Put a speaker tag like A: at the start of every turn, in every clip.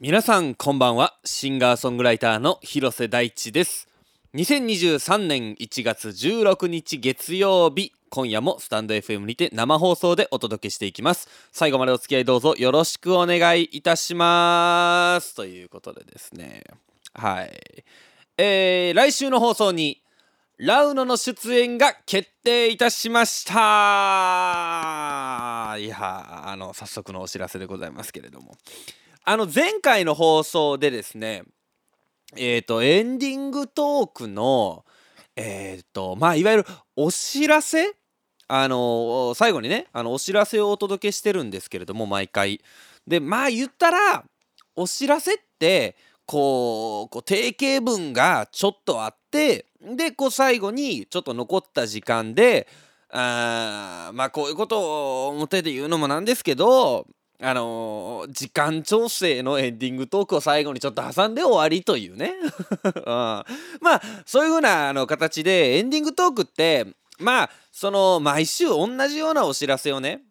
A: 皆さんこんばんは。シンガーソングライターの広瀬大地です。2023年1月16日月曜日今夜もスタンド FM にて生放送でお届けしていきます。最後までお付き合いどうぞよろしくお願いいたします。ということでですね。はい。えー、来週の放送にラウノの出演が決定いたしました。いやあの早速のお知らせでございますけれども。あの前回の放送でですねえっ、ー、とエンディングトークのえっ、ー、とまあいわゆるお知らせ？あの最後にねあのお知らせをお届けしてるんですけれども毎回。でまあ言ったらお知らせってこうこう定型文がちょっとあってでこう最後にちょっと残った時間であまあこういうことを表で言うのもなんですけどあのー、時間調整のエンディングトークを最後にちょっと挟んで終わりというね、うん、まあそういう風なあな形でエンディングトークってまあその毎週同じようなお知らせをね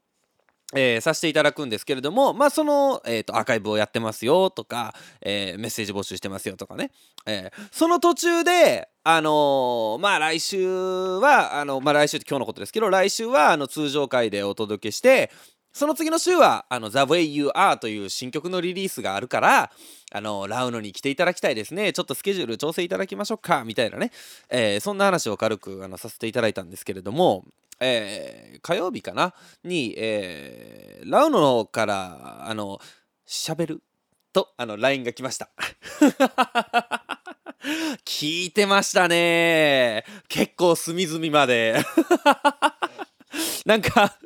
A: えー、させていただくんですけれども、まあ、その、えーと、アーカイブをやってますよとか、えー、メッセージ募集してますよとかね、えー、その途中で、あのー、まあ来週はあの、まあ、来週って今日のことですけど来週はあの通常回でお届けしてその次の週はあの The Way You Are という新曲のリリースがあるからあのラウノに来ていただきたいですね。ちょっとスケジュール調整いただきましょうかみたいなね、えー、そんな話を軽くあのさせていただいたんですけれども、えー、火曜日かな？に、えー、ラウノからあの喋る？とあの LINE が来ました。聞いてましたね。結構隅々まで。なんか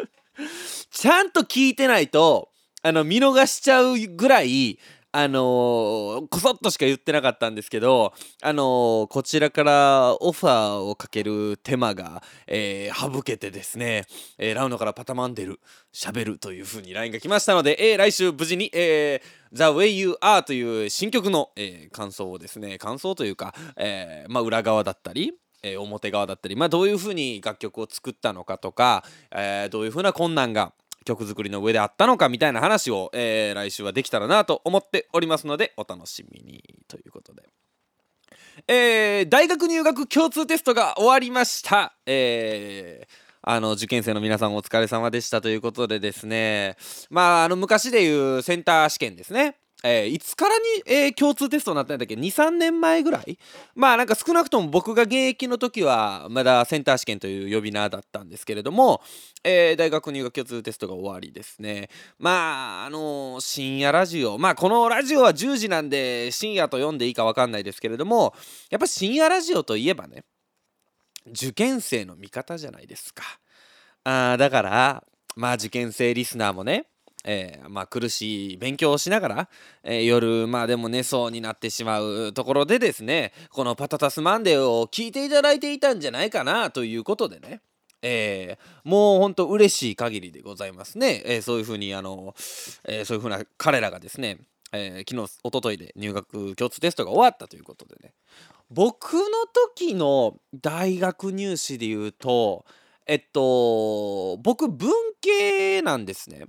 A: ちゃんと聞いてないとあの見逃しちゃうぐらいあのー、こそっとしか言ってなかったんですけど、あのー、こちらからオファーをかける手間が、えー、省けてですね、えー、ラウノからパタマンデル、喋るという風に LINE が来ましたので、えー、来週無事に、えー、The Way You Are という新曲の、えー、感想をですね、感想というか、えー、まあ裏側だったり、えー、表側だったり、まあ、どういうふうに楽曲を作ったのかとか、えー、どういうふうな困難が曲作りの上であったのかみたいな話を、えー、来週はできたらなと思っておりますのでお楽しみにということで。えー、大学入学共通テストが終わりました。えーあの受験生の皆さんお疲れ様でしたということでですねまああの昔でいうセンター試験ですねえー、いつからに、えー、共通テストになったんだっけ？23年前ぐらい？まあなんか少なくとも僕が現役の時はまだセンター試験という呼び名だったんですけれども、えー、大学入学共通テストが終わりですね。まああの深夜ラジオ。まあこのラジオは10時なんで深夜と読んでいいか分かんないですけれどもやっぱ深夜ラジオといえばね受験生の味方じゃないですか。あだからまあ受験生リスナーもねえー、まあ、苦しい勉強をしながら、えー、夜まあでも寝そうになってしまうところでですねこの「パタタスマンデー」を聞いていただいていたんじゃないかなということでねえー、もうほんと嬉しい限りでございますね、えー、そういうふうにあの、えー、そういうふうな彼らがですね、え昨日おとといで入学共通テストが終わったということでね。僕の時の大学入試で言うとえっと僕文系なんですね。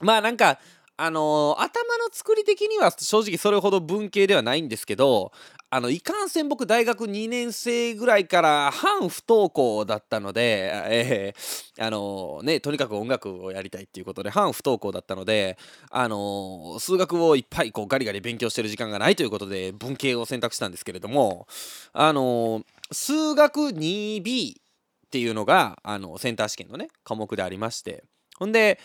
A: まあなんかあのー、頭の作り的には正直それほど文系ではないんですけどあのいかんせん僕大学2年生ぐらいから半不登校だったので、えー、あのー、ねとにかく音楽をやりたいっていうことで半不登校だったのであの、数学をいっぱいこうガリガリ勉強してる時間がないということで文系を選択したんですけれどもあの数学 2B っていうのがあのセンター試験のね科目でありまして。ほんで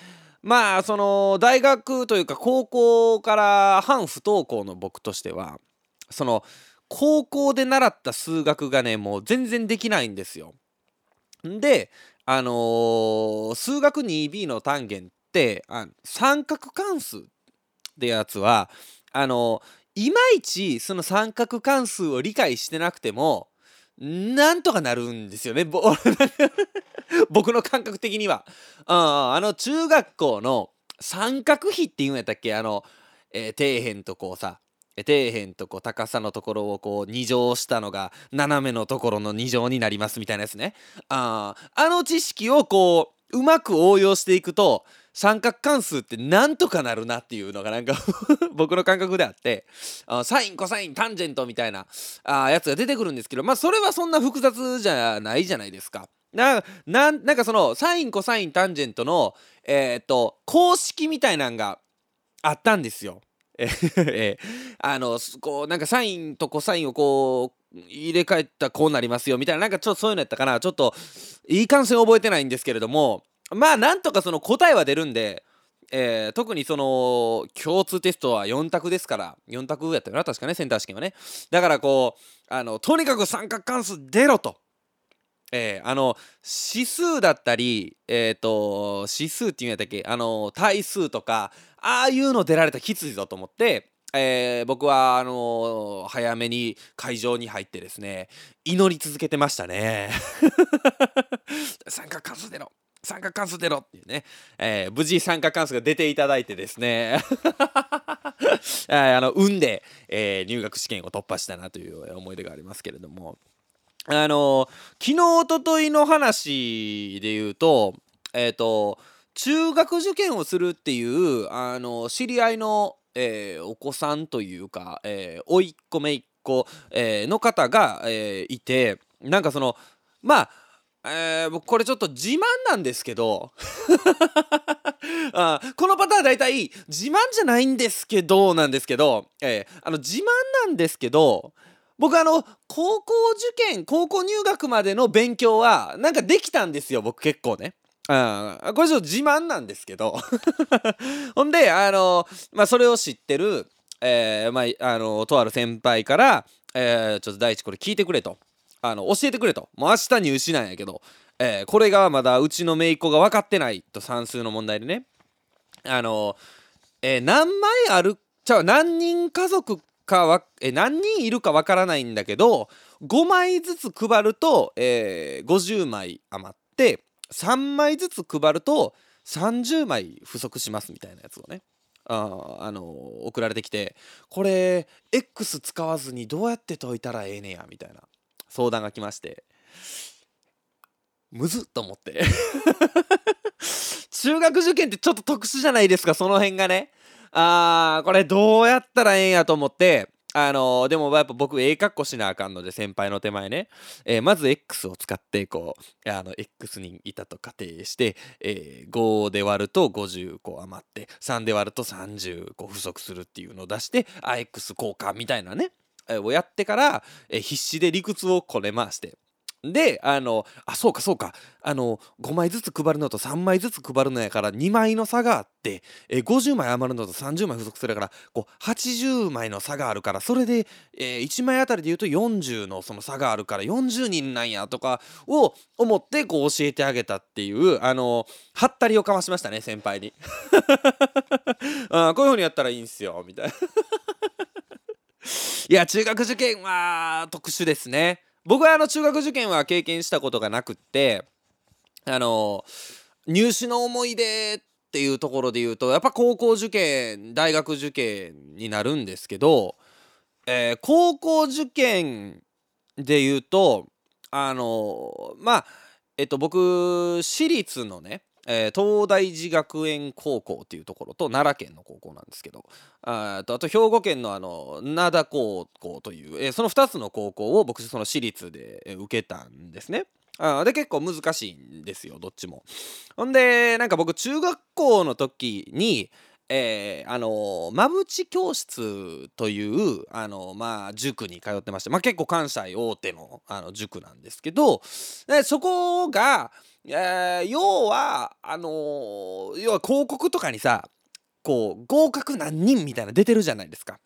A: まあその大学というか高校から反不登校の僕としてはその高校で習った数学がねもう全然できないんですよ。であのー、数学 2B の単元ってあ三角関数ってやつはあのー、いまいちその三角関数を理解してなくてもなんとかなるんですよね。僕の感覚的には。ああの中学校の三角比っていうんやったっけ？あの、えー、底辺とこうさ底辺とこう高さのところをこう2乗したのが斜めのところの2乗になりますみたいなやつね。ああの知識をこうまく応用していくと三角関数ってなんとかなるなっていうのがなんか 僕の感覚であってあサインコサインタンジェントみたいなあやつが出てくるんですけどまあそれはそんな複雑じゃないじゃないですか。ななんかそのサインコサインタンジェントのえー、っと公式みたいなんがあったんですよ。えー、あのこうなんかサインとコサインをこう入れ替えたらこうなりますよみたいななんかちょっとそういうのやったかなちょっといい感性覚えてないんですけれどもまあなんとかその答えは出るんで、えー、特にその共通テストは4択ですから4択やったよな確かねセンター試験はねだからこうあのとにかく三角関数出ろと。えー、あの指数だったり、えっ、ー、と指数っていうんやったっけあの対数とかああいうの出られたらきついぞと思って、えー、僕はあのー、早めに会場に入ってですね祈り続けてましたね。三角関数出ろ。三角関数出ろっていうね、えー、無事三角関数が出ていただいてですね。あの運で、え、入学試験を突破したなという思い出がありますけれども。あの昨日おとといの話で言うとえっ、と中学受験をするっていうあの知り合いの、えー、お子さんというか、えー、甥っ子姪っ子、えー、の方が、えー、いてなんかそのまあえー、僕これちょっと自慢なんですけど あこのパターン大体自慢じゃないんですけどなんですけど、えー、あの自慢なんですけど僕あの高校受験高校入学までの勉強はなんかできたんですよ僕結構ね。うん、これちょっと自慢なんですけど。ほんであのまあそれを知ってる、えー、まああのとある先輩から、えー、ちょっと第一これ聞いてくれと。あの教えてくれと。もう明日入試なんやけど、えー、これがまだうちの姪っ子が分かってないと算数の問題でね。あのえ、何枚あるちゃう何人家族かわえ何人いるかわからないんだけど5枚ずつ配ると、えー、50枚余って3枚ずつ配ると30枚不足しますみたいなやつをねああの送られてきてこれ X 使わずにどうやって解いたらええねやみたいな相談が来ましてむずっと思って。中学受験ってちょっと特殊じゃないですかその辺がね。あーこれどうやったらええんやと思ってあのー、でもやっぱ僕ええかっこしなあかんので先輩の手前ね、えー、まず X を使ってこうあの X にいたと仮定して、えー、5で割ると50個余って3で割ると30個不足するっていうのを出してあ X 交換みたいなね、えをやってから、え必死で理屈をこね回して。であのあそうかそうか。あの5枚ずつ配るのと3枚ずつ配るのやから2枚の差があってえ50枚余るのと30枚不足するからこう80枚の差があるからそれで、えー、1枚あたりで言うと40のその差があるから40人なんやとかを思ってこう教えてあげたっていうあのはったりをかましましたね先輩に。あこういうふうにやったらいいんすよみたいな。いや中学受験は特殊ですね。僕はあの中学受験は経験したことがなくってあの入試の思い出っていうところで言うとやっぱ高校受験大学受験になるんですけど、えー、高校受験で言うとあのまあえっと僕私立のねえー、東大寺学園高校っていうところと奈良県の高校なんですけどあとあと兵庫県のあの灘高校という、えー、その2つの高校を僕その私立で受けたんですね。あで結構難しいんですよどっちも。ほんでなんか僕中学校の時にえー、あの馬淵教室というあの、まあ、塾に通ってまして、まあ、結構関西大手のあの塾なんですけどそこがえー、要はあのー、要は広告とかにさこう合格何人みたいな出てるじゃないですか。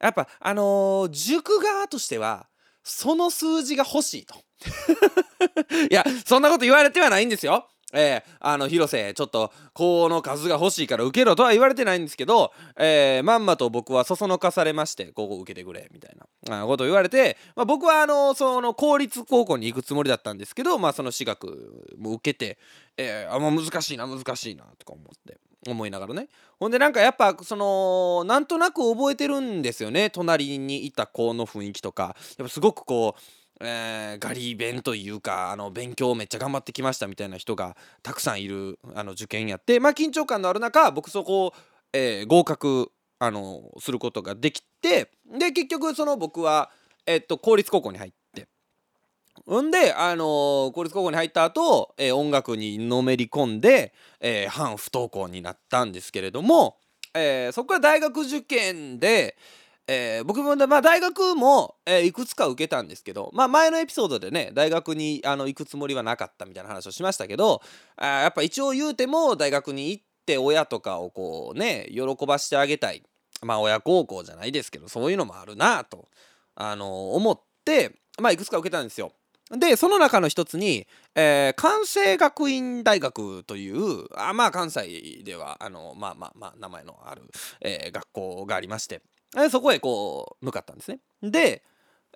A: やっぱあのー、塾側としてはその数字が欲しいと。いやそんなこと言われてはないんですよ。えー、あの広瀬ちょっとこの数が欲しいから受けろとは言われてないんですけど、えー、まんまと僕はそそのかされましてここ受けてくれみたいなことを言われて、まあ、僕はあのその公立高校に行くつもりだったんですけど、まあ、その私学も受けて、えー、あもう難しいな難しいなとか思って思いながらね。ほんでなんかやっぱそのなんとなく覚えてるんですよね。隣にいた子の雰囲気とか。やっぱすごくこうえー、ガリ勉というかあの勉強をめっちゃ頑張ってきましたみたいな人がたくさんいるあの受験やってまあ緊張感のある中僕そこを、えー、合格あのすることができてで結局その僕は、えっと公立高校に入って。んで、あのー、公立高校に入った後、えー、音楽にのめり込んで、えー、反不登校になったんですけれども、えそこから大学受験で、え僕も、まあ、大学も、えいくつか受けたんですけど、まあ、前のエピソードでね大学にあの行くつもりはなかったみたいな話をしましたけどあやっぱ一応言うても大学に行って親とかをこうね喜ばしてあげたいまあ親孝行じゃないですけどそういうのもあるなとあの思ってまあいくつか受けたんですよ。でその中の一つに、えー、関西学院大学というあまあ関西ではあのまあまあまあ名前のある、えー、学校がありましてそこへこう向かったんですね。で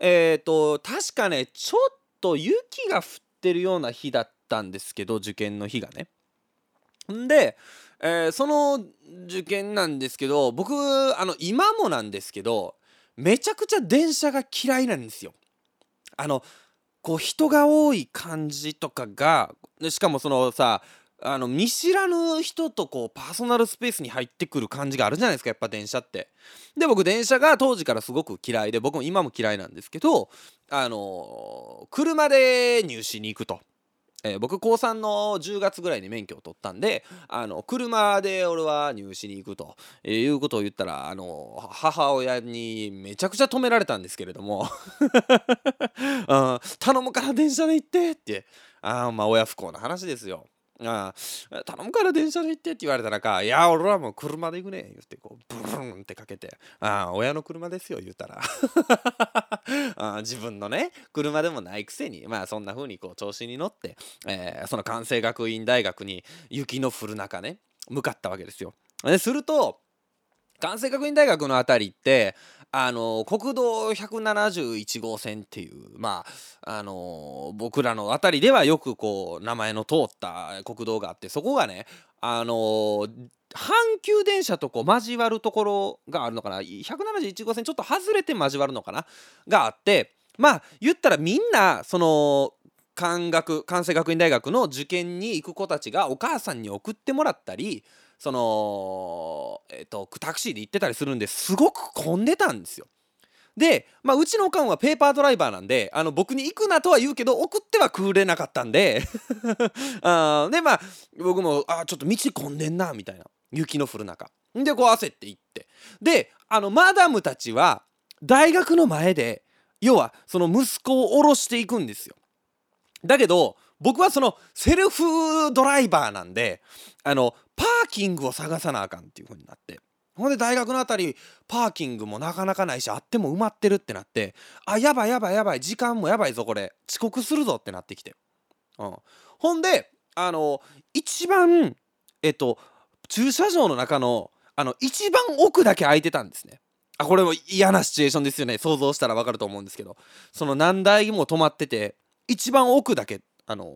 A: えっ、ー、と確かねちょっと雪が降ってるような日だったんですけど受験の日がね。んで、えー、その受験なんですけど僕あの今もなんですけどめちゃくちゃ電車が嫌いなんですよ。あのこう人が多い感じとかがしかもそのさあの見知らぬ人とこうパーソナルスペースに入ってくる感じがあるじゃないですかやっぱ電車って。で僕電車が当時からすごく嫌いで僕も今も嫌いなんですけどあの、車で入試に行くと。えー、僕高3の10月ぐらいに免許を取ったんであの車で俺は入試に行くと、えー、いうことを言ったらあの母親にめちゃくちゃ止められたんですけれども 頼むから電車で行ってってあまあ親不幸な話ですよ。ああ頼むから電車で行ってって言われたらか、いや、俺はもう車で行くね、言って、こう、ブルーンってかけて、ああ、親の車ですよ、言うたら。あ自分のね、車でもないくせに、まあそんな風にこう調子に乗って、えー、その関西学院大学に雪の降る中ね、向かったわけですよ。ですると、関西学院大学の辺りってあの国道171号線っていうまああの僕らの辺りではよくこう名前の通った国道があってそこがねあの阪急電車とこう交わるところがあるのかな。171号線ちょっと外れて交わるのかな。があってまあ言ったらみんなその関学関西学院大学の受験に行く子たちがお母さんに送ってもらったりその、えっ、と、タクシーで行ってたりするんですごく混んでたんですよ。で、まあ、うちのおかんはペーパードライバーなんで、あの、僕に行くなとは言うけど、送ってはくれなかったんで あで、まあ、僕も、あ、ちょっと道混んでんな、みたいな。雪の降る中。で、こう焦って行って。で、あの、マダムたちは、大学の前で、要は、その息子を降ろしていくんですよ。だけど、僕はそのセルフドライバーなんであのパーキングを探さなあかんっていう風になって。ほんで大学のあたりパーキングもなかなかないしあっても埋まってるってなってあやばいやばいやばい時間もやばいぞこれ。遅刻するぞってなってきて、うん、ほんであの一番えっと駐車場の中のあの一番奥だけ空いてたんですね。あこれも嫌なシチュエーションですよね。想像したら分かると思うんですけど。その何台も止まってて一番奥だけあの、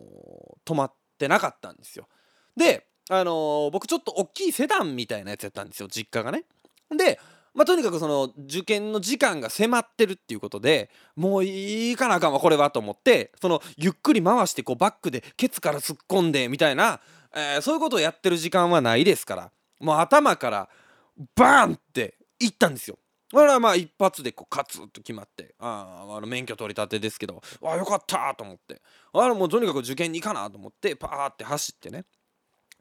A: 止まってなかったんですよ。で、あのー、僕ちょっと大きいセダンみたいなやつやったんですよ実家がね。で、まあ、とにかくその受験の時間が迫ってるっていうことでもういいかなあかんわこれはと思ってそのゆっくり回してこうバックでケツから突っ込んでみたいな、えー、そういうことをやってる時間はないですからもう頭からバーンっていったんですよ。これはまあ一発でこうカツッと決まってああの免許取り立てですけどあよかったと思ってあもうとにかく受験に行かなと思ってパーって走ってね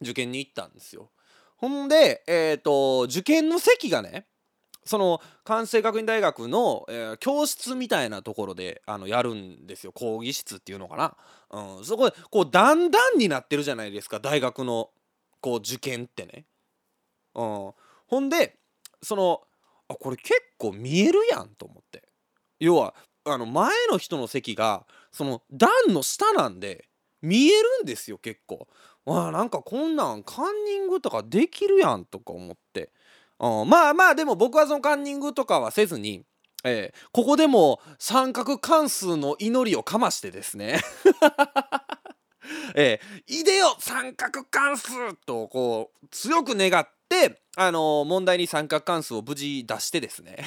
A: 受験に行ったんですよ。ほんでえ、ー、と受験の席がねその関西学院大学の、えー、教室みたいなところであのやるんですよ。講義室っていうのかな、うん、そこでこう段々になってるじゃないですか。大学のこう受験ってね、うん、ほんでそのあこれ結構見えるやんと思って。要はあの前の人の席がその段の下なんで見えるんですよ結構。わなんかこんなんカンニングとかできるやんとか思って、うん、まあまあでも僕はそのカンニングとかはせずにえー、ここでも三角関数の祈りをかましてですね。えー、いでよ三角関数とこう強く願ってあの問題に三角関数を無事出してですね。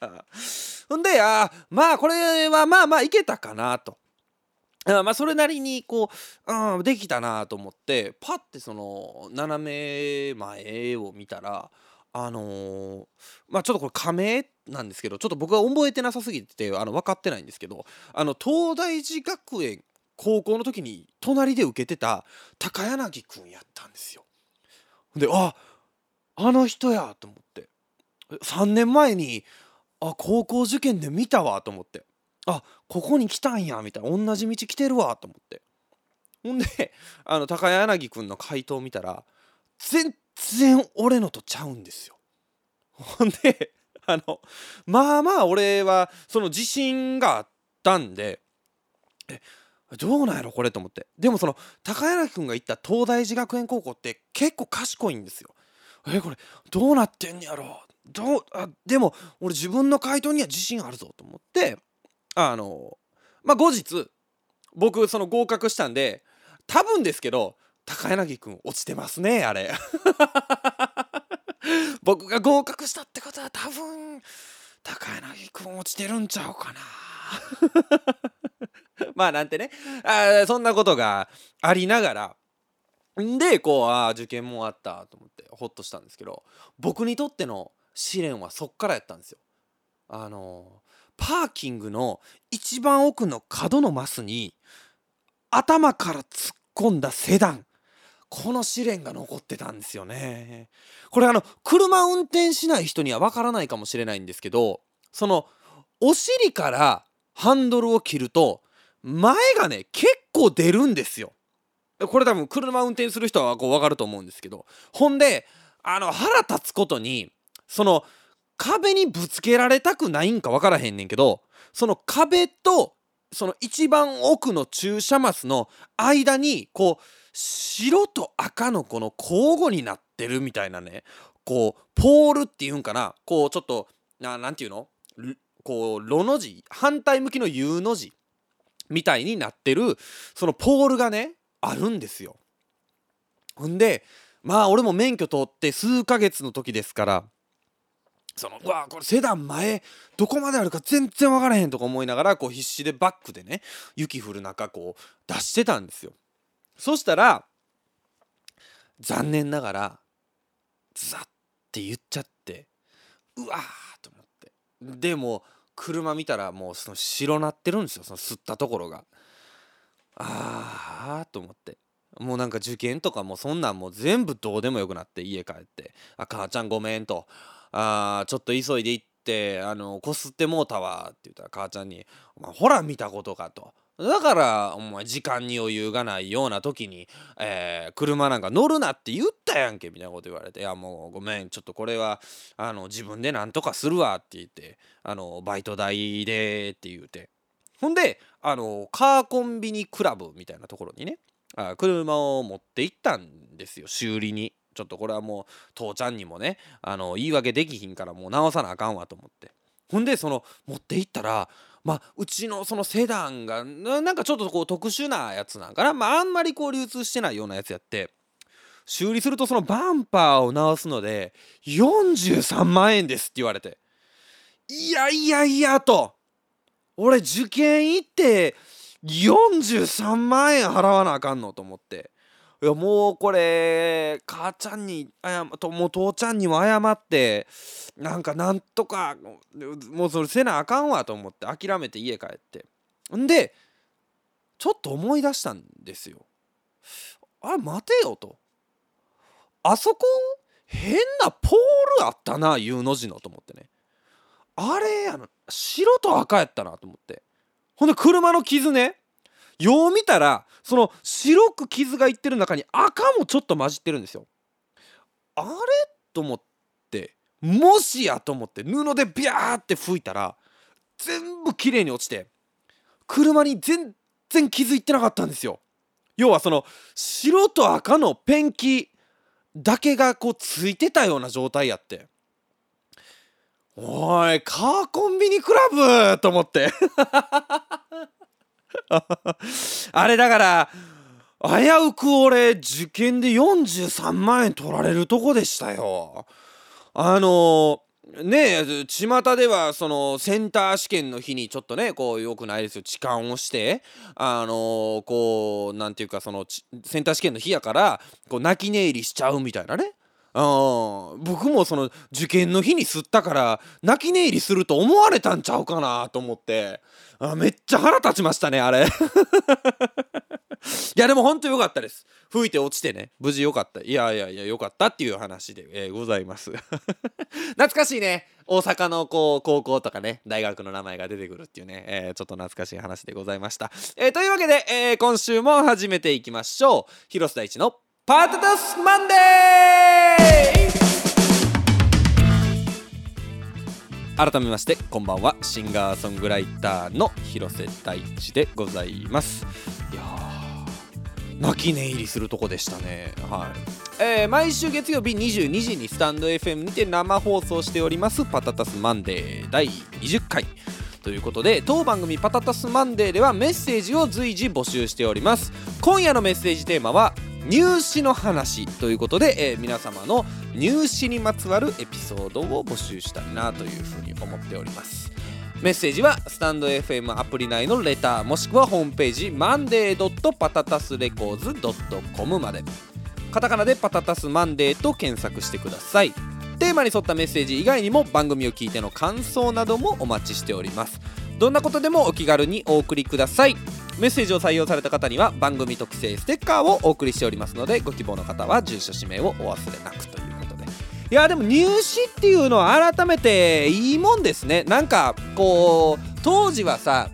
A: ほんであまあこれはまあまあいけたかなと。あまあそれなりにこう、うん、できたなと思ってパッてその斜め前を見たらあのーまあちょっとこれ仮名なんですけどちょっと僕は覚えてなさすぎてあの分かってないんですけどあの東大寺学園高校の時に隣で受けてた高柳くんやったんですよ。でああの人やと思って3年前にあ高校受験で見たわと思ってあここに来たんやみたいな。同じ道来てるわと思って。ほんで あの高柳くんの回答を見たら全然俺のとちゃうんですよ。ほんで あのまあまあ俺はその自信があったんでえどうなんやろこれと思って。でもその高柳君が行った東大寺学園高校って結構賢いんですよ。えこれどうなってんやろ。どうあでも俺自分の回答には自信あるぞと思ってあのまあ後日僕その合格したんで多分ですけど高柳君落ちてますねあれ。僕が合格したってことは多分高柳君落ちてるんちゃうかな。まあなんてねあそんなことがありながら。んでこうああ受験もあったと思ってホッとしたんですけど僕にとっての試練はそっからやったんですよ。あのパーキングの一番奥の角のマスに頭から突っ込んだセダンこの試練が残ってたんですよね。これあの車運転しない人にはわからないかもしれないんですけどそのお尻からハンドルを切ると前がね結構出るんですよ。これ多分車運転する人はこう分かると思うんですけどほんであの腹立つことにその壁にぶつけられたくないんか分からへんねんけどその壁とその一番奥の駐車マスの間にこう白と赤のこの交互になってるみたいなねこうポールっていうんかなこうちょっとななんていうの？こうロの字反対向きの U の字みたいになってるそのポールがねあるんですよ。ほんでまあ俺も免許取って数ヶ月の時ですからそのうわこれセダン前どこまであるか全然分からへんとか思いながらこう必死でバックでね雪降る中こう出してたんですよ。そしたら残念ながらザッって言っちゃってうわーと思って。でも車見たらもうその白なってるんですよその吸ったところが。ああと思って。もうなんか受験とかもそんなんもう全部どうでもよくなって家帰って「あ母ちゃんごめん」と「あちょっと急いで行ってあのこすってもうたわ」って言ったら母ちゃんに「お前ほら見たことか」と。だからお前時間に余裕がないような時に、えー、車なんか乗るなって言ったやんけみたいなこと言われて「いやもうごめんちょっとこれはあの自分でなんとかするわ」って言ってあのバイト代でって言うてほんであのカーコンビニクラブみたいなところにねあ車を持って行ったんですよ修理に。ちょっとこれはもう父ちゃんにもねあの言い訳できひんからもう直さなあかんわと思って。ほんでその持って行ったらまあうちのそのセダンがなんかちょっとこう特殊なやつなんかな。まああんまりこう流通してないようなやつやって修理するとそのバンパーを直すので43万円ですって言われていやいやいやと俺受験行って43万円払わなあかんのと思って。いやもうこれ母ちゃんに謝ともう父ちゃんにも謝ってなんかなんとかもうそれせなあかんわと思って諦めて家帰って。んでちょっと思い出したんですよあれ待てよとあそこ変なポールあったな U の字のと思ってねあれあの白と赤やったなと思って。ほんで車の傷ね。よう見たらその白く傷がいってる中に赤もちょっと混じってるんですよ。あれ？と思ってもしやと思って布でビャーって拭いたら全部綺麗に落ちて車に全然傷いてなかったんですよ。要はその白と赤のペンキだけがこうついてたような状態やって。おいカーコンビニクラブ！と思って。あれだから危うく俺受験で43万円取られるとこでしたよ。あのねえ巷ではそのセンター試験の日にちょっとねこうよくないですよ痴漢をしてあのこうなんていうかそのセンター試験の日やからこう泣き寝入りしちゃうみたいなねあ僕もその受験の日に吸ったから泣き寝入りすると思われたんちゃうかなと思って。あめっちゃ腹立ちましたねあれ。いやでもほんとよかったです。吹いて落ちてね。無事よかった。いやいやいやよかったっていう話で、えー、ございます。懐かしいね。大阪のこう高校とかね大学の名前が出てくるっていうね、えー、ちょっと懐かしい話でございました、えー、というわけで、え、今週も始めていきましょう。広瀬大地のパタタスマンデー改めましてこんばんは。シンガーソングライターの広瀬大地でございます。いや泣き寝入りするとこでしたね。はい。えー、毎週月曜日22時にスタンド FM にて生放送しておりますパタタスマンデー第20回。ということで当番組「パタタスマンデー」ではメッセージを随時募集しております。今夜のメッセージテーマは入試の話ということで、えー、皆様の入試にまつわるエピソードを募集したいなというふうに思っております。メッセージはスタンド FM アプリ内のレターもしくはホームページ monday.patatasrecords.com まで。カタカナでパタタスマンデーと検索してください。テーマに沿ったメッセージ以外にも番組を聞いての感想などもお待ちしております。どんなことでもお気軽にお送りください。メッセージを採用された方には番組特製ステッカーをお送りしておりますのでご希望の方は住所氏名をお忘れなくということで。いやでも入試っていうのは改めていいもんですね。なんかこう当時はさ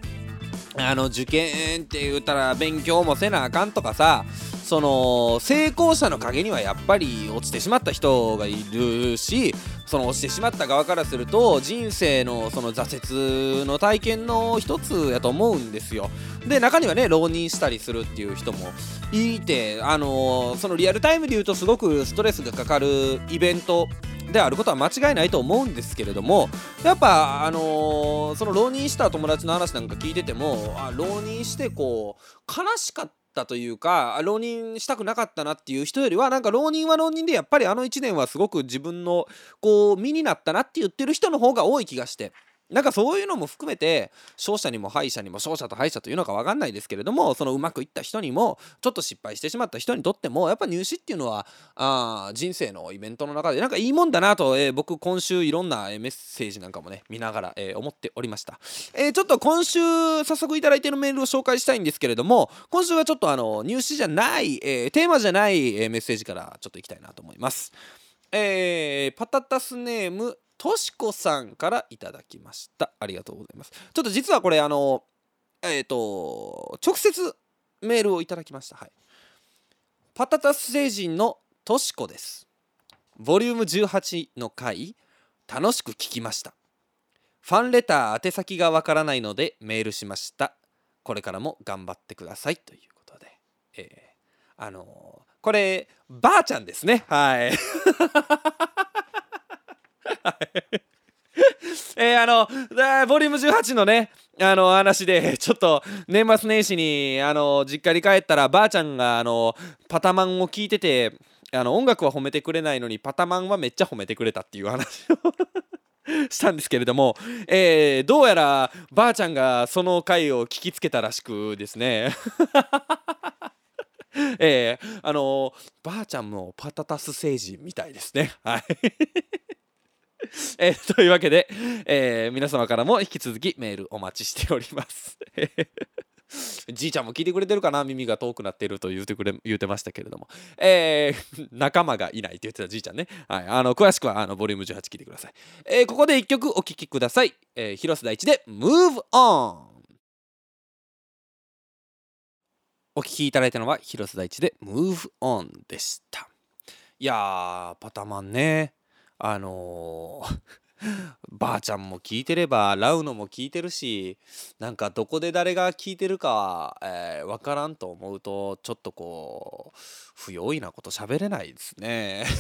A: あの受験って言ったら勉強もせなあかんとかさその成功者の陰にはやっぱり落ちてしまった人がいるしその落ちてしまった側からすると人生のその挫折の体験の一つやと思うんですよ。で中にはね浪人したりするっていう人もいてあのそのリアルタイムで言うとすごくストレスがかかるイベントであることは間違いないと思うんですけれどもやっぱあのー、その浪人した友達の話なんか聞いててもあ浪人してこう悲しかったったというか浪人したくなかったなっていう人よりはなんか浪人は浪人でやっぱりあの1年はすごく自分のこう身になったなって言ってる人の方が多い気がして。なんかそういうのも含めて勝者にも敗者にも勝者と敗者というのか分かんないですけれどもそのうまくいった人にもちょっと失敗してしまった人にとってもやっぱ入試っていうのはあ人生のイベントの中でなんかいいもんだなと、えー、僕今週いろんなメッセージなんかもね見ながら、えー、思っておりました、えー、ちょっと今週早速いただいているメールを紹介したいんですけれども今週はちょっとあの入試じゃない、えー、テーマじゃない、えメッセージからちょっといきたいなと思います。えー、パタタスネームとしこさんからいただきました。ありがとうございます。ちょっと実はこれあのえっ、ー、と直接メールをいただきました。はい。パタタス星人のとしこです。ボリューム18の回楽しく聞きました。ファンレター宛先がわからないのでメールしました。これからも頑張ってください。ということで。えー、あのー、こればあちゃんですね。はい。えー、あのボリューム18のねあの話でちょっと年末年始にあの実家に帰ったらばあちゃんがあのパタマンを聞いててあの音楽は褒めてくれないのにパタマンはめっちゃ褒めてくれたっていう話を したんですけれども、えー、どうやらばあちゃんがその回を聞きつけたらしくですね。えー、あのばあちゃんもパタタス星人みたいですね。はい。えー、というわけで、えー、皆様からも引き続きメールお待ちしております。じいちゃんも聞いてくれてるかな？耳が遠くなっていると言うてくれ言うてましたけれども、えー、仲間がいないって言ってたじいちゃんね、はい、あの詳しくはあのボリューム18聞いてください、えー、ここで1曲お聴きください、えー、広瀬大地で Move On お聴きいただいたのは広瀬大地で Move On でした。いやーパタマンね。あのー ばあちゃんも聞いてればラウノも聞いてるしなんかどこで誰が聞いてるか、えー、分からんと思うとちょっとこう不用意なこと喋れないですね。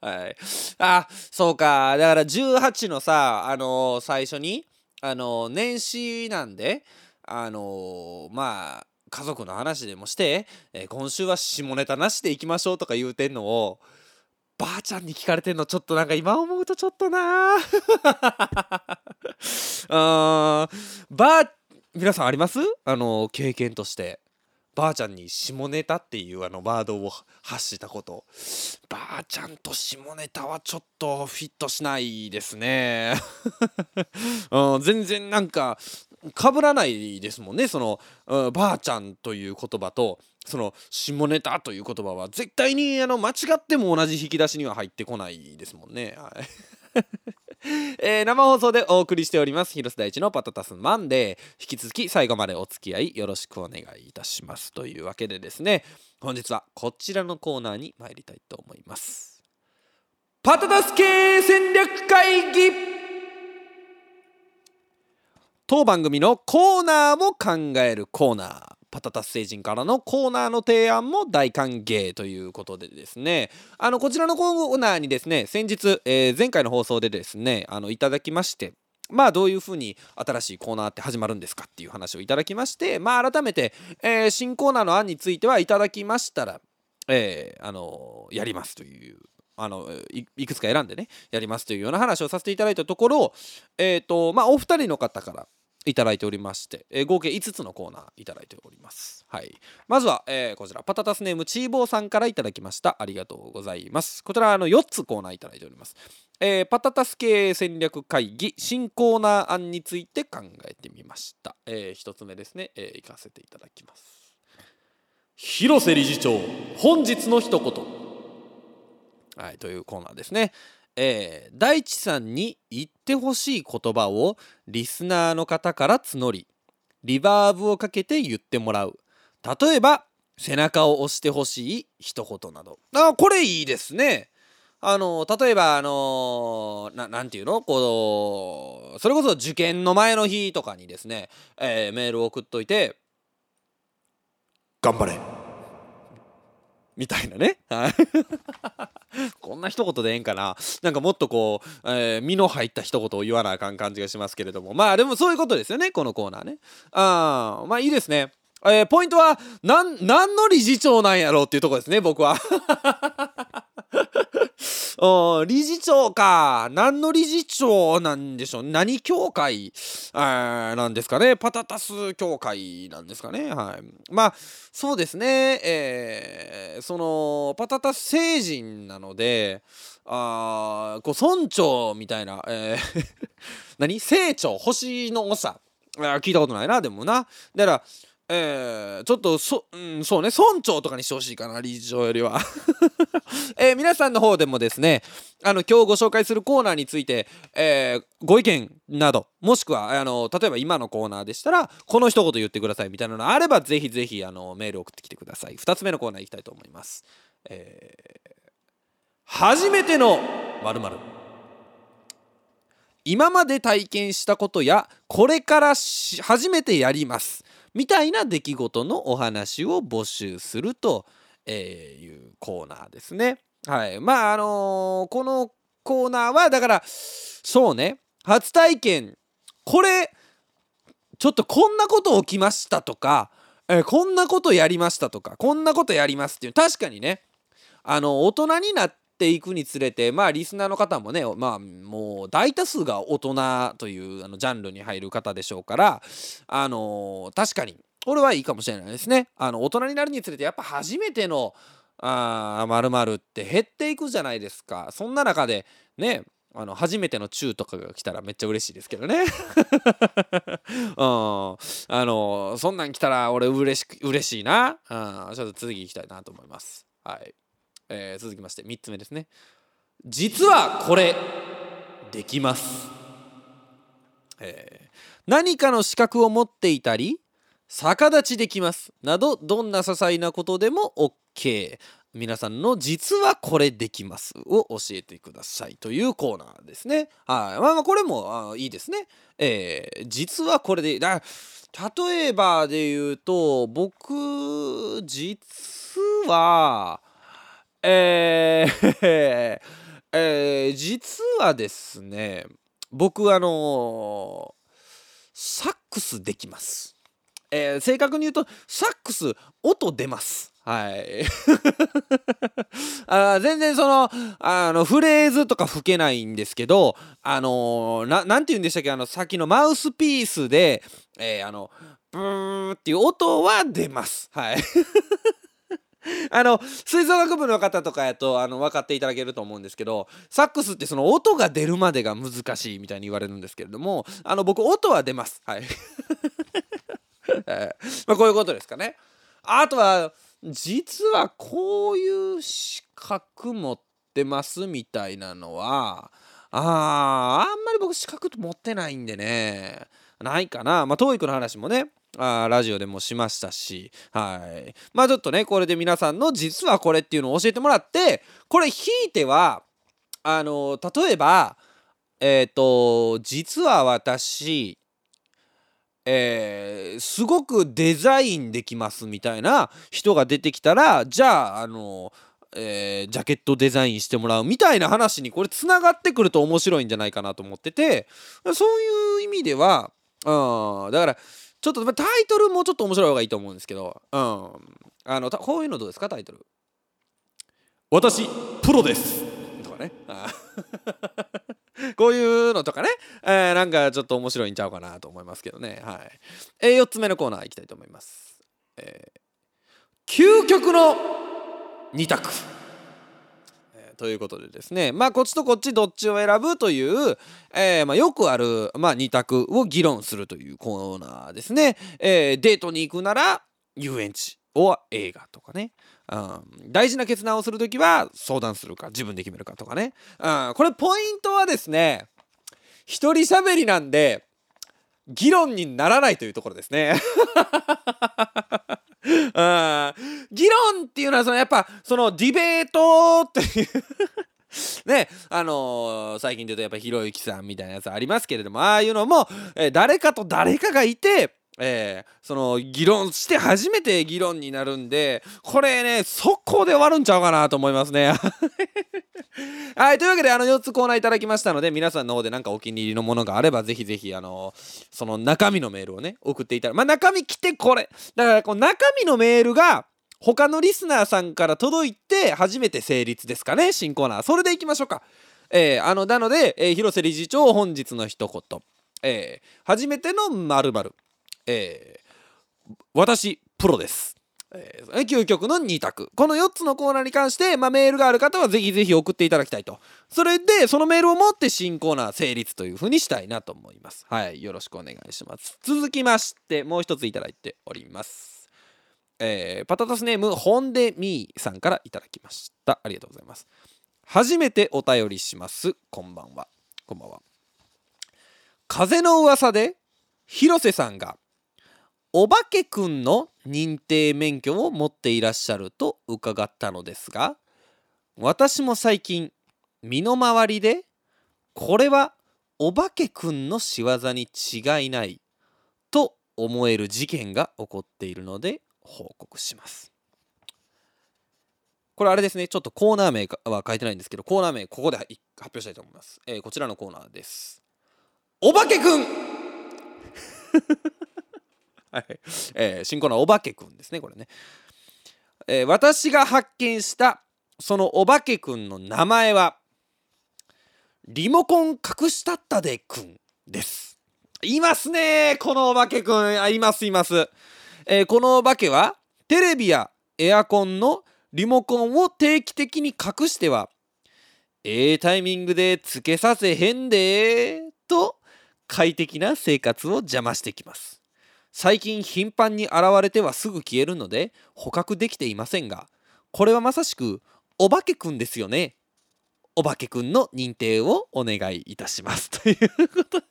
A: はい、あそうかだから18のさあのー、最初にあのー、年始なんであのまあ家族の話でもして、え今週は下ネタなしでいきましょうとか言うてんのをばあちゃんに聞かれてんのちょっとなんか今思うとちょっとなあ。ばあ皆さんあります？あの経験として。ばあちゃんに下ネタっていうあのワードを発したこと。ばあちゃんと下ネタはちょっとフィットしないですね、うん、全然なんか被らないですもんね。その、うん、ばあちゃんという言葉とその下ネタという言葉は絶対にあの間違っても同じ引き出しには入ってこないですもんね。はい。えー、生放送でお送りしております。広瀬大地のパタタスマンデー引き続き最後までお付き合いよろしくお願いいたしますというわけでですね。本日はこちらのコーナーに参りたいと思います。パタタス系戦略会議。当番組のコーナーを考えるコーナーパタタス星人からのコーナーの提案も大歓迎ということでですね。あのこちらのコーナーにですね先日、えー、前回の放送でですねあのいただきましてまあどういうふうに新しいコーナーって始まるんですかっていう話をいただきましてまあ改めて、えー、新コーナーの案についてはいただきましたら、えー、あのやりますというあのいくつか選んでねやりますというような話をさせていただいたところえっ、ー、とまあお二人の方からいただいておりまして、えー、合計5つのコーナーいただいております。はい。まずは、えー、こちら、パタタスネームチーボーさんからいただきました。ありがとうございます。こちら、あの、4つコーナーいただいております。えー、パタタス系戦略会議、新コーナー案について考えてみました。えー、1つ目ですね、えー、行かせていただきます。広瀬理事長、本日の一言。はい、というコーナーですね。えー、大地さんに言ってほしい言葉をリスナーの方から募りリバーブをかけて言ってもらう。例えば背中を押してほしい一言など。あこれいいですね。あの例えばあのななんていうの？こうそれこそ受験の前の日とかにですね、えー、メールを送っといて「頑張れ」みたいなね。こんな一言でええんかな。なんかもっとこう、えー、身の入った一言を言わなあかん感じがしますけれども。まあでもそういうことですよね、このコーナーね。あまあいいですね。えー、ポイントは、なん、何の理事長なんやろうっていうとこですね、僕は。理事長か。何の理事長なんでしょう。何協会？なんですかね。パタタス協会なんですかね。はい。まあ、そうですね。えー、その、パタタス星人なので、あこう村長みたいな、えー 何？成長？星の長？聞いたことないなでもなだからえー、ちょっとそ、うん、そうね村長とかにしてほしいかな理事長よりは、えー、皆さんの方でもですねあの今日ご紹介するコーナーについて、えー、ご意見などもしくはあの例えば今のコーナーでしたらこの一言言ってくださいみたいなのあればぜひぜひあのメール送ってきてください。2つ目のコーナーいきたいと思います、えー、初めての〇〇。今まで体験したことやこれから初めてやります。みたいな出来事のお話を募集するというコーナーですね。はい。まああのー、このコーナーはだからそうね初体験これちょっとこんなこと起きましたとか、えー、こんなことやりましたとかこんなことやりますっていう確かにねあの大人になってていくにつれてまあリスナーの方もねまあもう大多数が大人というあのジャンルに入る方でしょうからあのー、確かにこれはいいかもしれないですね。あの大人になるにつれてやっぱ初めてのあ〇〇って減っていくじゃないですか。そんな中でねあの初めてのチューとかが来たらめっちゃ嬉しいですけどね。うん、あのそんなん来たら俺嬉し嬉しいな。うん、ちょっと次行きたいなと思います。はい。えー、続きまして3つ目ですね実はこれできます、えー、何かの資格を持っていたり逆立ちできますなどどんな些細なことでも OK 皆さんの実はこれできますを教えてくださいというコーナーですね。はい。まあまあこれもあいいですね。えー、実はこれで、だ例えばで言うと僕実はえー えー、実はですね僕あのー、サックスできます。えー、正確に言うとサックス音出ます。はい あ全然そのあのフレーズとか吹けないんですけどあのななんて言うんでしたっけ？あのさっきのマウスピースで、えー、あのブーっていう音は出ますはい あの吹奏楽部の方とかやとあの分かっていただけると思うんですけどサックスってその音が出るまでが難しいみたいに言われるんですけれどもあの僕音は出ます。はい。まあこういうことですかね。あとは実はこういう資格持ってますみたいなのはあーあんまり僕資格持ってないんでねないかな。まあ TOEIC の話もねあラジオでもしましたしはい。まあちょっとねこれで皆さんの実はこれっていうのを教えてもらってこれひいてはあの例えばえっ、ー、と実は私えー、すごくデザインできますみたいな人が出てきたらじゃああのえー、ジャケットデザインしてもらうみたいな話にこれつながってくると面白いんじゃないかなと思っててそういう意味では、うん、だからちょっとタイトルもちょっと面白い方がいいと思うんですけど、うん、あのこういうのどうですか？タイトル私プロですとかね こういうのとかね、えー、なんかちょっと面白いんちゃうかなと思いますけどね。はい。えー、4つ目のコーナーいきたいと思います。えー、究極の2択。ということでですね、まあこっちとこっちどっちを選ぶという、えー、まあ、よくある、まあ、2択を議論するというコーナーですね。えー、デートに行くなら遊園地。お映画とかね、うん、大事な決断をする時は相談するか自分で決めるかとかね、うん、これポイントはですね一人喋りなんで議論にならないというところですね。議論っていうのはそのやっぱそのディベートっていう。ねあのー、最近で言うとやっぱひろゆきさんみたいなやつありますけれどもああいうのも、えー、誰かと誰かがいてえー、その議論して初めて議論になるんでこれね速攻で終わるんちゃうかなと思いますね。はいというわけであの4つコーナーいただきましたので皆さんの方で何かお気に入りのものがあればぜひぜひあのその中身のメールをね送っていただまあ中身来てこれ。だからこの中身のメールが他のリスナーさんから届いて初めて成立ですかね新コーナー。それでいきましょうか。えー、あのなので、えー、広瀬理事長本日の一言。えー、初めての〇〇。えー、私プロです。えー、究極の2択。この4つのコーナーに関して、まあ、メールがある方はぜひぜひ送っていただきたいと。それでそのメールを持って新コーナー成立というふうにしたいなと思います。はいよろしくお願いします。続きましてもう一ついただいております。えー、パタタスネームホンデミーさんからいただきました。ありがとうございます。初めてお便りします。こんばんは。こんばんは。風の噂で広瀬さんがお化けくんの認定免許を持っていらっしゃると伺ったのですが私も最近身の回りでこれはお化けくんの仕業に違いないと思える事件が起こっているので報告します。これあれですねちょっとコーナー名は書いてないんですけどコーナー名ここで発表したいと思います、えー、こちらのコーナーです。お化けくん！はい。えー、新コーナーお化けくんですねこれね、えー、私が発見したそのお化けくんの名前はリモコン隠したったでくんです。いますねこのお化けくん。あいますいます、えー、このお化けはテレビやエアコンのリモコンを定期的に隠してはええタイミングでつけさせへんでと快適な生活を邪魔してきます。最近頻繁に現れてはすぐ消えるので捕獲できていませんがこれはまさしくお化けくんですよね。お化けくんの認定をお願いいたします。ということで。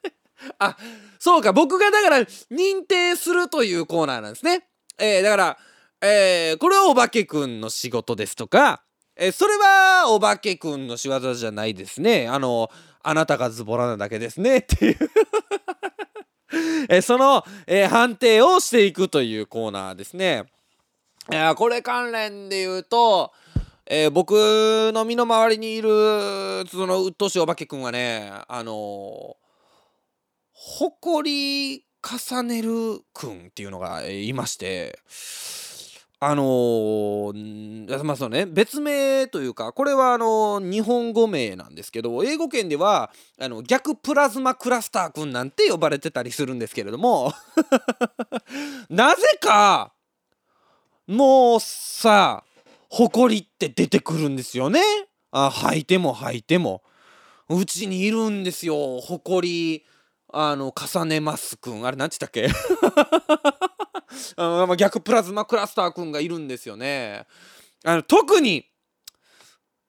A: あそうか僕がだから認定するというコーナーなんですね。えー、だからえー、これはお化けくんの仕事ですとかえー、それはお化けくんの仕業じゃないですね。あのあなたがズボラなだけですね。っていう。えその、え、判定をしていくというコーナーですね。いやこれ関連で言うと、えー、僕の身の回りにいるそのうっとうしいお化けくんはねあのー、ほこり重ねるくんっていうのがいましてあのー、まあそうね別名というかこれはあのー、日本語名なんですけど英語圏ではあの逆プラズマクラスターくんなんて呼ばれてたりするんですけれどもなぜかもうさ埃って出てくるんですよね。あ吐いても吐いても。うちにいるんですよ埃。あの重ねますくんあれ何て言ったっけ？あ逆プラズマクラスターくんがいるんですよね。あの特に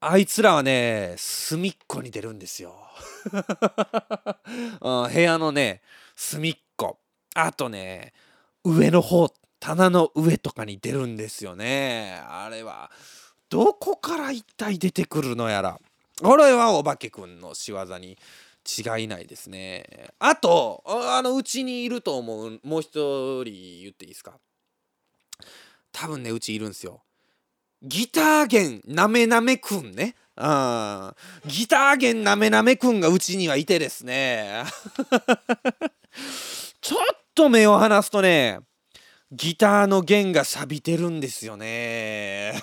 A: あいつらはね隅っこに出るんですよ。部屋のね隅っこあとね上の方棚の上とかに出るんですよね。あれはどこから一体出てくるのやら。これはお化けくんの仕業に違いないですね。あと、あの、うちにいると思う、もう一人言っていいですか？多分ね、うちいるんですよ。ギター弦なめなめくんね。うん。ギター弦なめなめくんがうちにはいてですね。ちょっと目を離すとね、ギターの弦が錆びてるんですよね。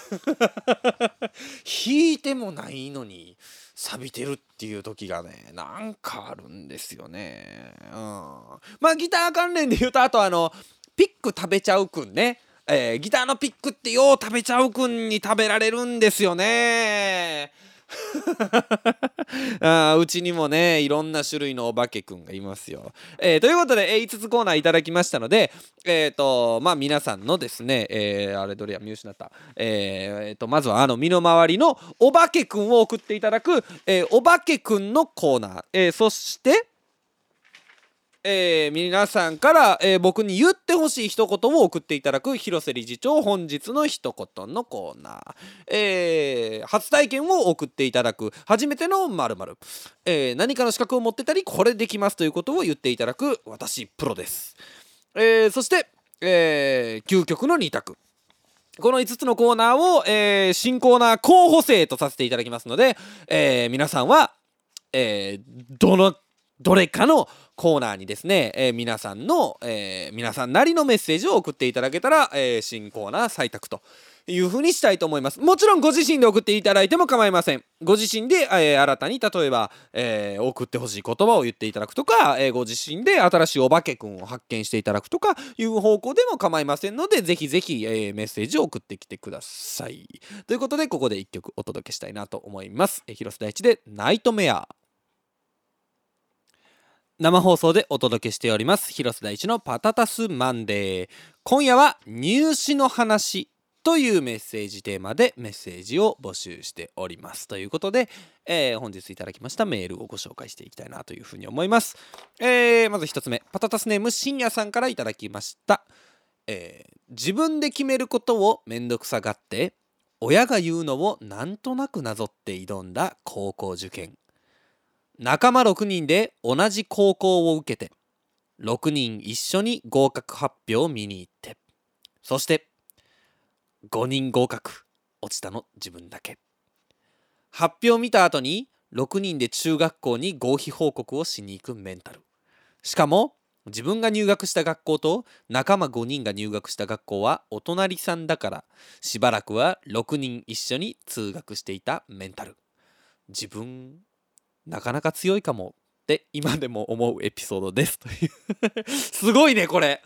A: 弾いてもないのに。錆びてるっていう時がねなんかあるんですよね。うん。まあギター関連で言うとあとあのピック食べちゃうくんね。えー、ギターのピックってよう食べちゃうくんに食べられるんですよね。うちにもねいろんな種類のお化けくんがいますよ。えー、ということで、えー、5つコーナーいただきましたのでえ、ー、とまあ皆さんのですね、えー、あれどれや見失った、えーとまずはあの身の回りのお化けくんを送っていただく、え、お化けくんのコーナー、えー、そしてえー、皆さんから、えー、僕に言ってほしい一言を送っていただく広瀬理事長本日の一言のコーナー、えー、初体験を送っていただく初めての〇〇、えー、何かの資格を持ってたりこれできますということを言っていただく私プロです、えー、そして、えー、究極の2択。この5つのコーナーを、えー、新コーナー候補生とさせていただきますので、えー、皆さんは、えー、どのどれかのコーナーにですね、えー、皆さんの、えー、皆さんなりのメッセージを送っていただけたら、えー、新コーナー採択というふうにしたいと思います。もちろんご自身で送っていただいても構いません。ご自身で、えー、新たに例えば、えー、送ってほしい言葉を言っていただくとか、えー、ご自身で新しいお化けくんを発見していただくとかいう方向でも構いませんので、ぜひぜひ、えメッセージを送ってきてください。ということで、ここで1曲お届けしたいなと思います。え広瀬大地でナイトメア。生放送でお届けしております。広瀬大地のパタタスマンデー。今夜は入試の話というメッセージテーマでメッセージを募集しております。ということで、えー、本日いただきましたメールをご紹介していきたいなというふうに思います、えー、まず1つ目パタタスネーム深夜さんからいただきました、えー、自分で決めることをめんどくさがって親が言うのをなんとなくなぞって挑んだ高校受験。仲間6人で同じ高校を受けて6人一緒に合格発表を見に行ってそして5人合格。落ちたの自分だけ。発表を見た後に6人で中学校に合否報告をしに行くメンタル。しかも自分が入学した学校と仲間5人が入学した学校はお隣さんだからしばらくは6人一緒に通学していたメンタル。自分なかなか強いかもって今でも思うエピソードです。というすごいねこれ。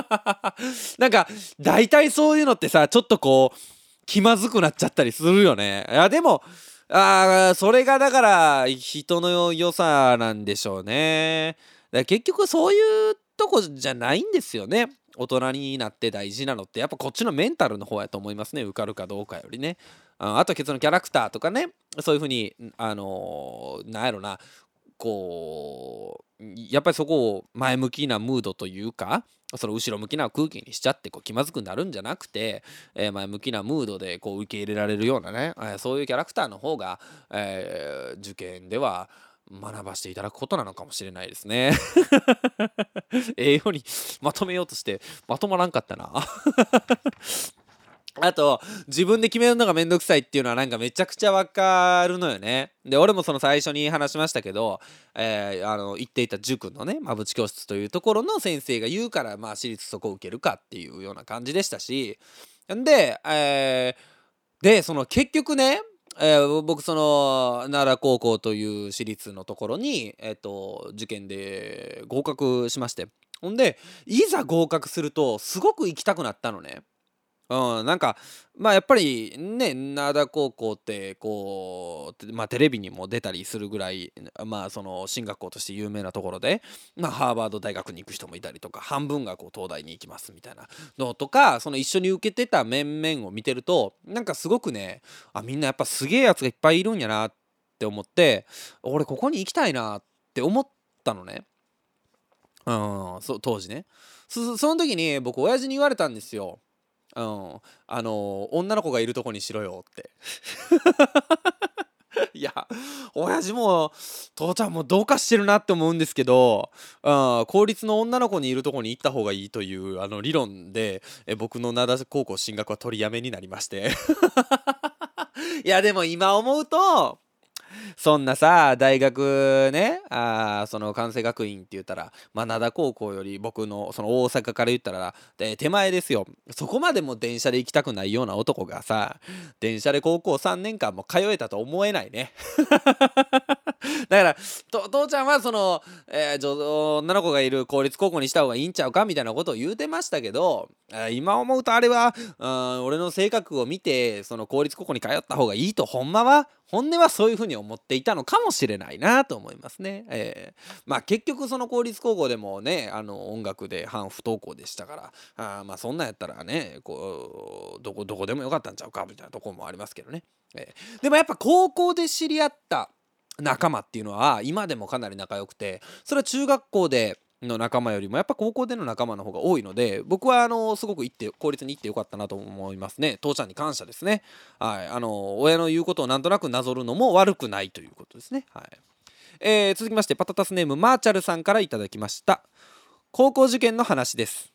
A: なんか大体そういうのってさちょっとこう気まずくなっちゃったりするよね。いやでもあそれがだから人の良さなんでしょうね。だ結局そういうとこじゃないんですよね。大人になって大事なのってやっぱこっちのメンタルの方やと思いますね。受かるかどうかよりね。あとそのキャラクターとかね。そういうふうにあのー、なんやろな。こうやっぱりそこを前向きなムードというかその後ろ向きな空気にしちゃってこう気まずくなるんじゃなくて、えー、前向きなムードでこう受け入れられるようなね、えー、そういうキャラクターの方が、えー、受験では学ばせていただくことなのかもしれないですね。ええようにまとめようとしてまとまらんかったな あと自分で決めるのがめんどくさいっていうのはなんかめちゃくちゃわかるのよね。で俺もその最初に話しましたけど、えー、あの行っていた塾のね馬淵教室というところの先生が言うからまあ私立そこを受けるかっていうような感じでしたしんで、えー、でその結局ねえー、僕その奈良高校という私立のところに、えーと受験で合格しましてほんでいざ合格するとすごく行きたくなったのね。うん、なんかまあやっぱりね灘高校ってこう、まあ、テレビにも出たりするぐらいまあその進学校として有名なところで、まあ、ハーバード大学に行く人もいたりとか半分がこう東大に行きますみたいなのとかその一緒に受けてた面々を見てるとなんかすごくねあみんなやっぱすげえやつがいっぱいいるんやなって思って俺ここに行きたいなって思ったのね。うん、そ当時ねそその時に僕親父に言われたんですよ。うん、あの女の子がいるとこにしろよって。いや親父も父ちゃんもどうかしてるなって思うんですけど、うん、公立の女の子にいるとこに行った方がいいというあの理論でえ僕の灘高校進学は取りやめになりまして。いやでも今思うとそんなさ大学ねあその関西学院って言ったら灘高校より僕のその大阪から言ったらで手前ですよ。そこまでも電車で行きたくないような男がさ電車で高校3年間も通えたと思えないね。だから父ちゃんはその、えー、女の子がいる公立高校にした方がいいんちゃうかみたいなことを言うてましたけど、えー、今思うとあれは、うん、俺の性格を見てその公立高校に通った方がいいとほんまは本音はそういうふうに思っていたのかもしれないなと思いますね。えー、まあ結局その公立高校でもねあの音楽で反不登校でしたからあまあそんなんやったらねこうどこどこでもよかったんちゃうかみたいなとこもありますけどね。えー、でもやっぱ高校で知り合った仲間っていうのは今でもかなり仲良くてそれは中学校での仲間よりもやっぱ高校での仲間の方が多いので僕はあのすごく行って公立に行ってよかったなと思いますね。父ちゃんに感謝ですね。はい。あの親の言うことをなんとなくなぞるのも悪くないということですね。はい、えー、続きましてパタタスネームマーチャルさんからいただきました。高校受験の話です。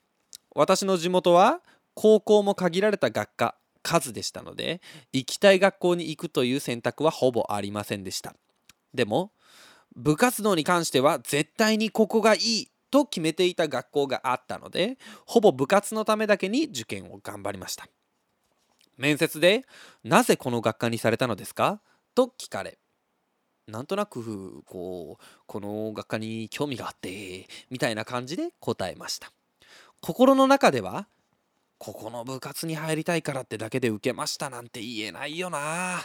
A: 私の地元は高校も限られた学科数でしたので行きたい学校に行くという選択はほぼありませんでした。でも部活動に関しては絶対にここがいいと決めていた学校があったのでほぼ部活のためだけに受験を頑張りました。面接で「なぜこの学科にされたのですか?」と聞かれなんとなくこうこの学科に興味があってみたいな感じで答えました心の中ではここの部活に入りたいからってだけで受けましたなんて言えないよな。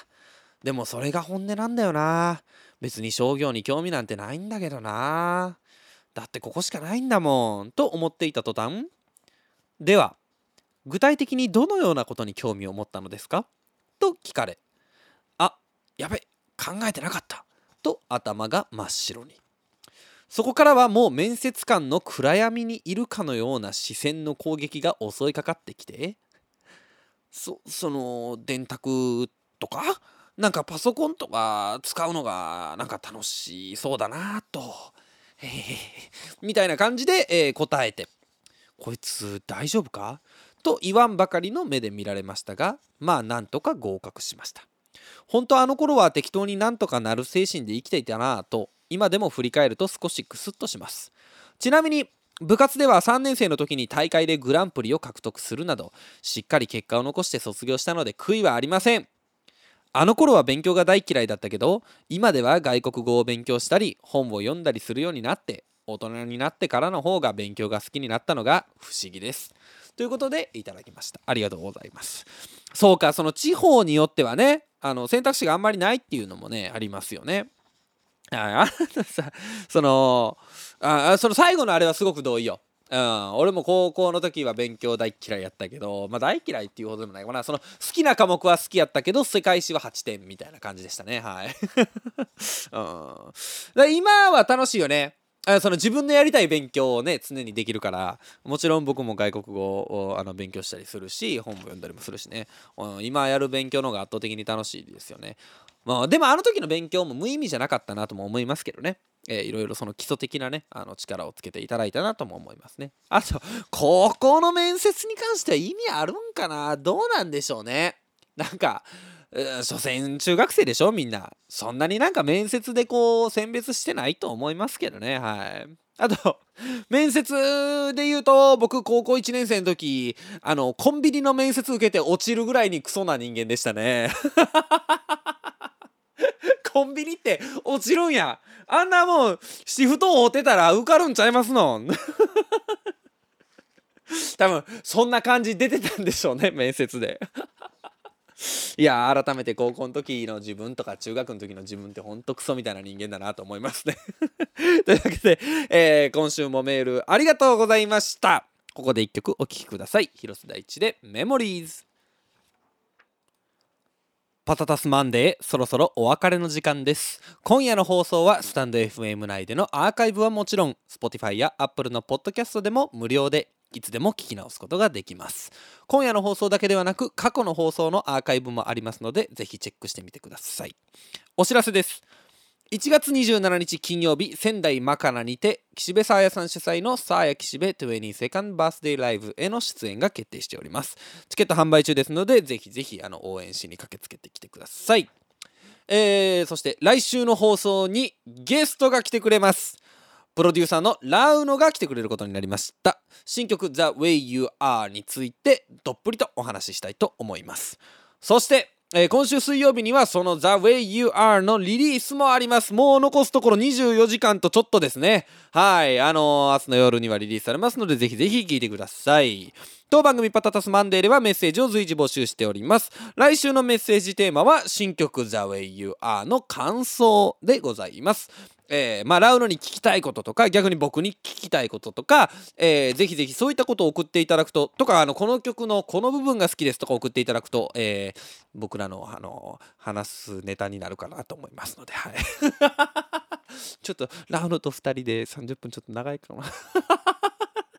A: でもそれが本音なんだよな。別に商業に興味なんてないんだけどな。だってここしかないんだもん。と思っていた途端。では具体的にどのようなことに興味を持ったのですか？と聞かれあやべ考えてなかった。と頭が真っ白に。そこからはもう面接官の暗闇にいるかのような視線の攻撃が襲いかかってきて。そその電卓とか？なんかパソコンとか使うのがなんか楽しそうだなと。みたいな感じで、えー、答えて。こいつ大丈夫かと言わんばかりの目で見られましたがまあなんとか合格しました。本当あの頃は適当になんとかなる精神で生きていたなぁと今でも振り返ると少しクスッとします。ちなみに部活では3年生の時に大会でグランプリを獲得するなどしっかり結果を残して卒業したので悔いはありません。あの頃は勉強が大嫌いだったけど今では外国語を勉強したり本を読んだりするようになって大人になってからの方が勉強が好きになったのが不思議です。ということでいただきました。ありがとうございます。そうかその地方によってはねあの選択肢があんまりないっていうのもねありますよね。ああさそのあその最後のあれはすごく同意よ。うん、俺も高校の時は勉強大嫌いやったけど、まあ大嫌いっていうほどでもないかな。その好きな科目は好きやったけど、世界史は8点みたいな感じでしたね。はい。うん、今は楽しいよね。その自分のやりたい勉強をね常にできるからもちろん僕も外国語をあの勉強したりするし本も読んだりもするしね、うん、今やる勉強の方が圧倒的に楽しいですよね、まあ、でもあの時の勉強も無意味じゃなかったなとも思いますけどねえー、いろいろその基礎的なねあの力をつけていただいたなとも思いますね。あと高校の面接に関しては意味あるんかな？どうなんでしょうね。なんか所詮中学生でしょ？みんな。そんなになんか面接でこう選別してないと思いますけどね。はい。あと面接で言うと僕高校1年生の時あのコンビニの面接受けて落ちるぐらいにクソな人間でしたね。コンビニって落ちるん。やあんなもうシフトを追ってたら受かるんちゃいますの 多分そんな感じ出てたんでしょうね面接で。いや改めて高校の時の自分とか中学の時の自分ってほんとクソみたいな人間だなと思いますね。というわけで、えー、今週もメールありがとうございました。ここで一曲お聴きください。広瀬大地でメモリーズ。パタタスマンデーそろそろお別れの時間です。今夜の放送はスタンド FM 内でのアーカイブはもちろん Spotify や Apple のポッドキャストでも無料でいつでも聞き直すことができます。今夜の放送だけではなく過去の放送のアーカイブもありますのでぜひチェックしてみてください。お知らせです。1月27日金曜日仙台マカナにて岸辺沙彩さん主催のサーヤ岸辺 22nd バースデーライブへの出演が決定しております。チケット販売中ですのでぜひぜひあの応援しに駆けつけてきてください。えー、そして来週の放送にゲストが来てくれます。プロデューサーのラウノが来てくれることになりました。新曲 The Way You Are についてどっぷりとお話ししたいと思います。そしてえー、今週水曜日にはその The Way You Are のリリースもあります。もう残すところ24時間とちょっとですね。はい。あのー、明日の夜にはリリースされますので、ぜひぜひ聴いてください。当番組パタタスマンデーではメッセージを随時募集しております。来週のメッセージテーマは新曲 The Way You Are の感想でございます。えー、まあ、ラウノに聞きたいこととか逆に僕に聞きたいこととか、えー、ぜひぜひそういったことを送っていただくととかあのこの曲のこの部分が好きですとか送っていただくと、えー、僕らのあの話すネタになるかなと思いますので、はい、ちょっとラウノと2人で30分ちょっと長いかな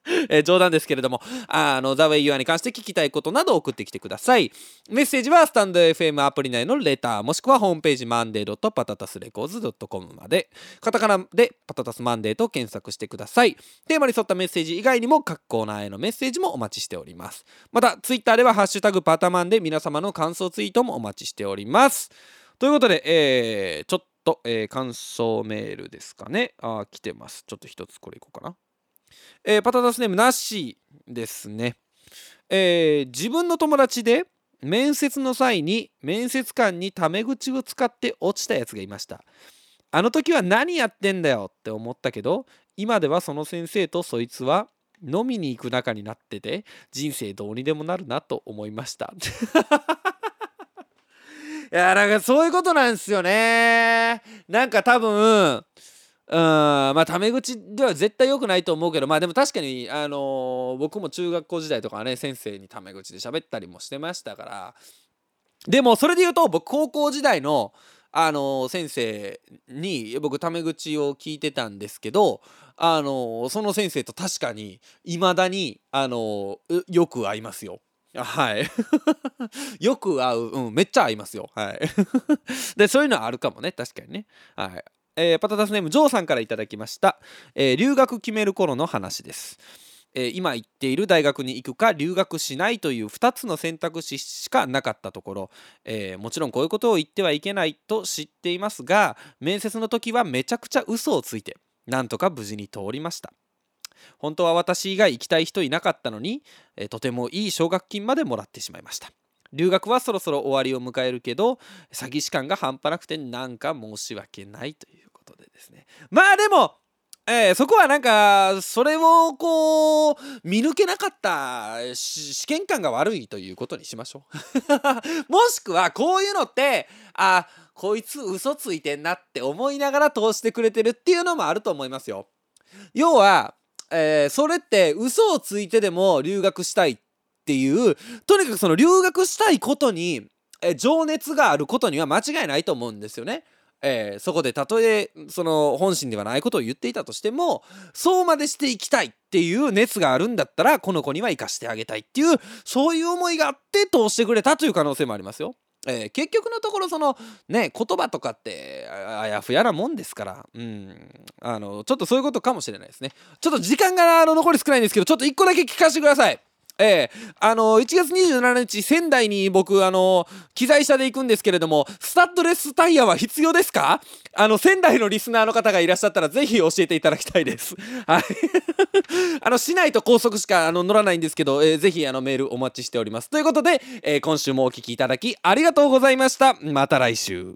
A: え、冗談ですけれども、あの、ザ・ウェイ・ユアに関して聞きたいことなど送ってきてください。メッセージはスタンド FM アプリ内のレター、もしくはホームページマンデーパタタスレコーズ .com まで、カタカナでパタタスマンデーと検索してください。テーマに沿ったメッセージ以外にも各コーナーへのメッセージもお待ちしております。また、ツイッターではハッシュタグパタマンで皆様の感想ツイートもお待ちしております。ということで、えー、ちょっと、えー、感想メールですかね。あ、来てます。ちょっと一つこれいこうかな。えー、パタタスネームなしですね、えー、自分の友達で面接の際に面接官にタメ口を使って落ちたやつがいました。あの時は何やってんだよって思ったけど今ではその先生とそいつは飲みに行く仲になってて人生どうにでもなるなと思いました。いやなんかそういうことなんですよね。なんか多分うんまあタメ口では絶対良くないと思うけどまあでも確かにあのー、僕も中学校時代とかね先生にタメ口で喋ったりもしてましたからでもそれで言うと僕高校時代のあのー、先生に僕タメ口を聞いてたんですけどあのー、その先生と確かにいまだにあのよく会いますよ。はい。よく会う、うん、めっちゃ会いますよ。はい。で、そういうのはあるかもね、確かにね。はい。えー、パタタスネームジョーさんから頂きました、えー、留学決める頃の話です、えー、今行っている大学に行くか留学しないという2つの選択肢しかなかったところ、えもちろんこういうことを言ってはいけないと知っていますが面接の時はめちゃくちゃ嘘をついてなんとか無事に通りました。本当は私以外行きたい人いなかったのに、えとてもいい奨学金までもらってしまいました。留学はそろそろ終わりを迎えるけど詐欺師感が半端なくてなんか申し訳ないということでですね。まあでもえー、そこはなんかそれをこう見抜けなかった試験官が悪いということにしましょう。もしくはこういうのってあこいつ嘘ついてんなって思いながら通してくれてるっていうのもあると思いますよ。要は、えー、それって嘘をついてでも留学したいってっていうとにかくその留学したいことに、え情熱があることには間違いないと思うんですよね。えー、そこでたとえその本心ではないことを言っていたとしてもそうまでしていきたいっていう熱があるんだったらこの子には生かしてあげたいっていうそういう思いがあって通してくれたという可能性もありますよ。えー、結局のところそのね言葉とかってあやふやなもんですからうんあのちょっとそういうことかもしれないですねちょっと時間があの残り少ないんですけどちょっと1個だけ聞かせてくださいえー、あの1月27日仙台に僕あの機材車で行くんですけれどもスタッドレスタイヤは必要ですか？あの仙台のリスナーの方がいらっしゃったらぜひ教えていただきたいです。はい。あの市内と高速しかあの乗らないんですけど、えー、ぜひあのメールお待ちしております。ということで、えー、今週もお聴きいただきありがとうございました。また来週。